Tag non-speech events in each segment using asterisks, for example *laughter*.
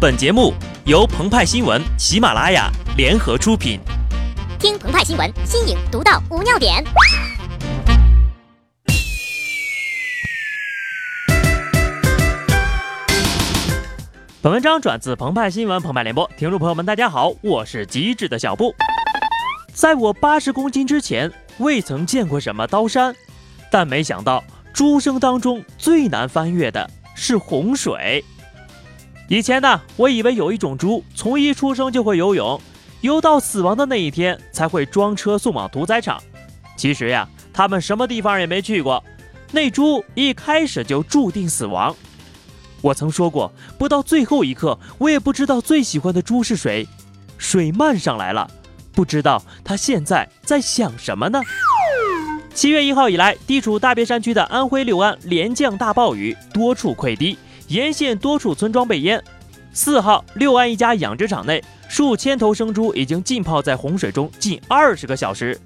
本节目由澎湃新闻、喜马拉雅联合出品。听澎湃新闻，新颖独到，无尿点。本文章转自澎湃新闻澎湃联播，听众朋友们，大家好，我是机智的小布。在我八十公斤之前，未曾见过什么刀山，但没想到猪生当中最难翻越的是洪水。以前呢，我以为有一种猪从一出生就会游泳，游到死亡的那一天才会装车送往屠宰场。其实呀，他们什么地方也没去过，那猪一开始就注定死亡。我曾说过，不到最后一刻，我也不知道最喜欢的猪是谁。水漫上来了，不知道他现在在想什么呢？七月一号以来，地处大别山区的安徽六安连降大暴雨，多处溃堤。沿线多处村庄被淹。四号，六安一家养殖场内数千头生猪已经浸泡在洪水中近二十个小时。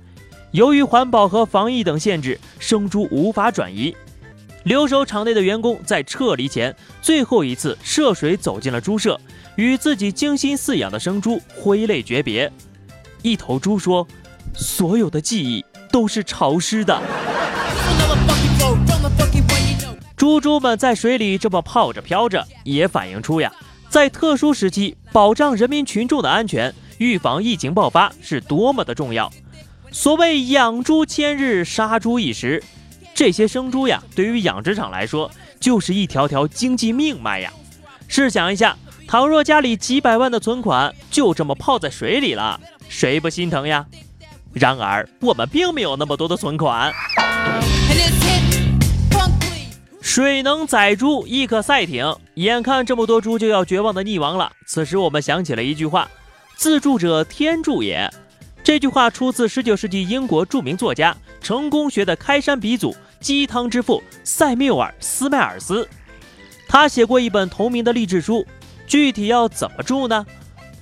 由于环保和防疫等限制，生猪无法转移。留守场内的员工在撤离前最后一次涉水走进了猪舍，与自己精心饲养的生猪挥泪诀别。一头猪说：“所有的记忆都是潮湿的。” *laughs* 猪猪们在水里这么泡着飘着，也反映出呀，在特殊时期保障人民群众的安全，预防疫情爆发是多么的重要。所谓养猪千日，杀猪一时，这些生猪呀，对于养殖场来说就是一条条经济命脉呀。试想一下，倘若家里几百万的存款就这么泡在水里了，谁不心疼呀？然而我们并没有那么多的存款。水能载猪，亦可赛艇。眼看这么多猪就要绝望的溺亡了，此时我们想起了一句话：“自助者天助也。”这句话出自十九世纪英国著名作家、成功学的开山鼻祖、鸡汤之父塞缪尔·斯迈尔斯。他写过一本同名的励志书。具体要怎么助呢？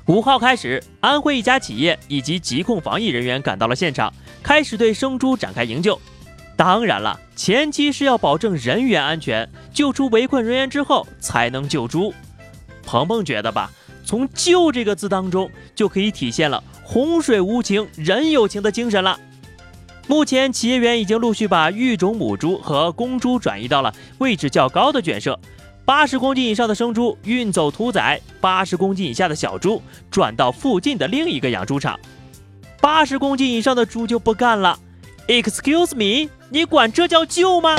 五号开始，安徽一家企业以及疾控防疫人员赶到了现场，开始对生猪展开营救。当然了，前期是要保证人员安全，救出围困人员之后才能救猪。鹏鹏觉得吧，从“救”这个字当中就可以体现了洪水无情，人有情的精神了。目前，企业员已经陆续把育种母猪和公猪转移到了位置较高的圈舍，八十公斤以上的生猪运走屠宰，八十公斤以下的小猪转到附近的另一个养猪场。八十公斤以上的猪就不干了，Excuse me。你管这叫救吗？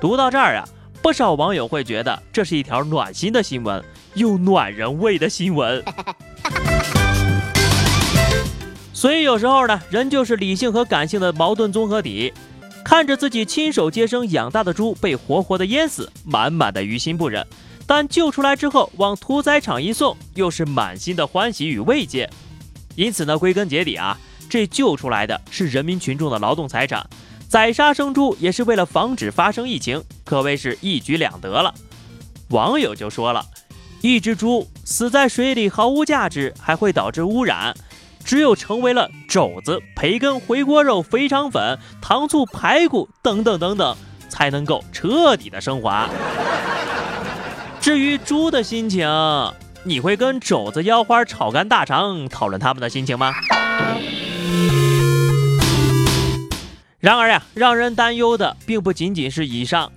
读到这儿啊，不少网友会觉得这是一条暖心的新闻，又暖人胃的新闻。*laughs* 所以有时候呢，人就是理性和感性的矛盾综合体。看着自己亲手接生养大的猪被活活的淹死，满满的于心不忍；但救出来之后往屠宰场一送，又是满心的欢喜与慰藉。因此呢，归根结底啊，这救出来的是人民群众的劳动财产。宰杀生猪也是为了防止发生疫情，可谓是一举两得了。网友就说了：“一只猪死在水里毫无价值，还会导致污染。只有成为了肘子、培根、回锅肉、肥肠粉、糖醋排骨等等等等，才能够彻底的升华。”至于猪的心情，你会跟肘子、腰花、炒肝、大肠讨论他们的心情吗？然而呀，让人担忧的并不仅仅是以上。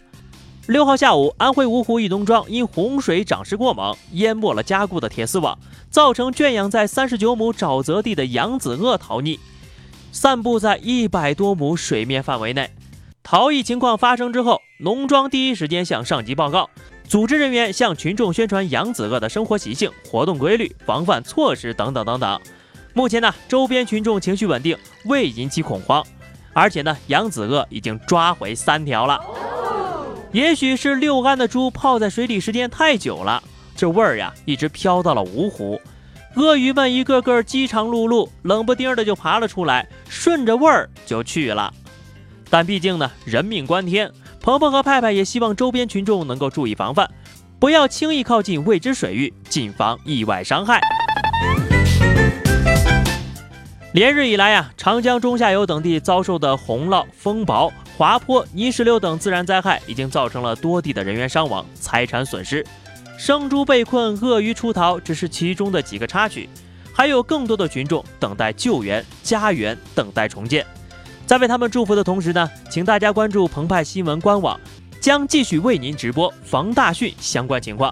六号下午，安徽芜湖一农庄因洪水涨势过猛，淹没了加固的铁丝网，造成圈养在三十九亩沼泽地的扬子鳄逃匿，散布在一百多亩水面范围内。逃逸情况发生之后，农庄第一时间向上级报告，组织人员向群众宣传扬子鳄的生活习性、活动规律、防范措施等等等等。目前呢，周边群众情绪稳定，未引起恐慌。而且呢，扬子鳄已经抓回三条了。也许是六安的猪泡在水里时间太久了，这味儿呀一直飘到了芜湖。鳄鱼们一个个饥肠辘辘，冷不丁的就爬了出来，顺着味儿就去了。但毕竟呢，人命关天，鹏鹏和派派也希望周边群众能够注意防范，不要轻易靠近未知水域，谨防意外伤害。连日以来呀，长江中下游等地遭受的洪涝、风雹、滑坡、泥石流等自然灾害，已经造成了多地的人员伤亡、财产损失。生猪被困、鳄鱼出逃只是其中的几个插曲，还有更多的群众等待救援，家园等待重建。在为他们祝福的同时呢，请大家关注澎湃新闻官网，将继续为您直播防大汛相关情况。